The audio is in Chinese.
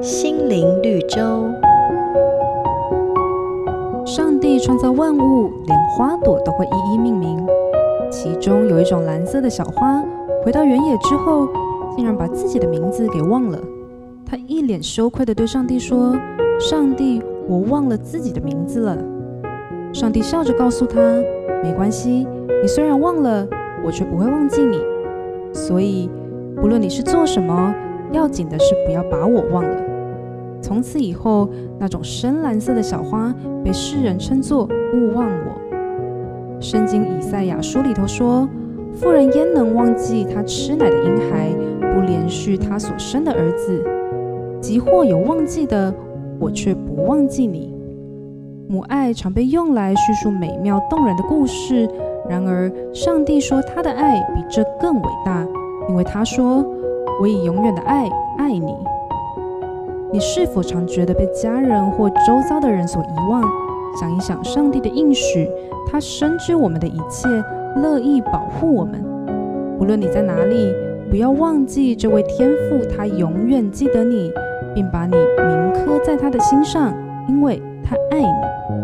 心灵绿洲。上帝创造万物，连花朵都会一一命名。其中有一种蓝色的小花，回到原野之后，竟然把自己的名字给忘了。他一脸羞愧地对上帝说：“上帝，我忘了自己的名字了。”上帝笑着告诉他：“没关系，你虽然忘了，我却不会忘记你。所以，不论你是做什么，要紧的是不要把我忘了。”从此以后，那种深蓝色的小花被世人称作“勿忘我”。圣经以赛亚书里头说：“妇人焉能忘记她吃奶的婴孩，不怜恤她所生的儿子？即或有忘记的，我却不忘记你。”母爱常被用来叙述美妙动人的故事，然而上帝说他的爱比这更伟大，因为他说：“我以永远的爱爱你。”你是否常觉得被家人或周遭的人所遗忘？想一想上帝的应许，他深知我们的一切，乐意保护我们。无论你在哪里，不要忘记这位天父，他永远记得你，并把你铭刻在他的心上，因为他爱你。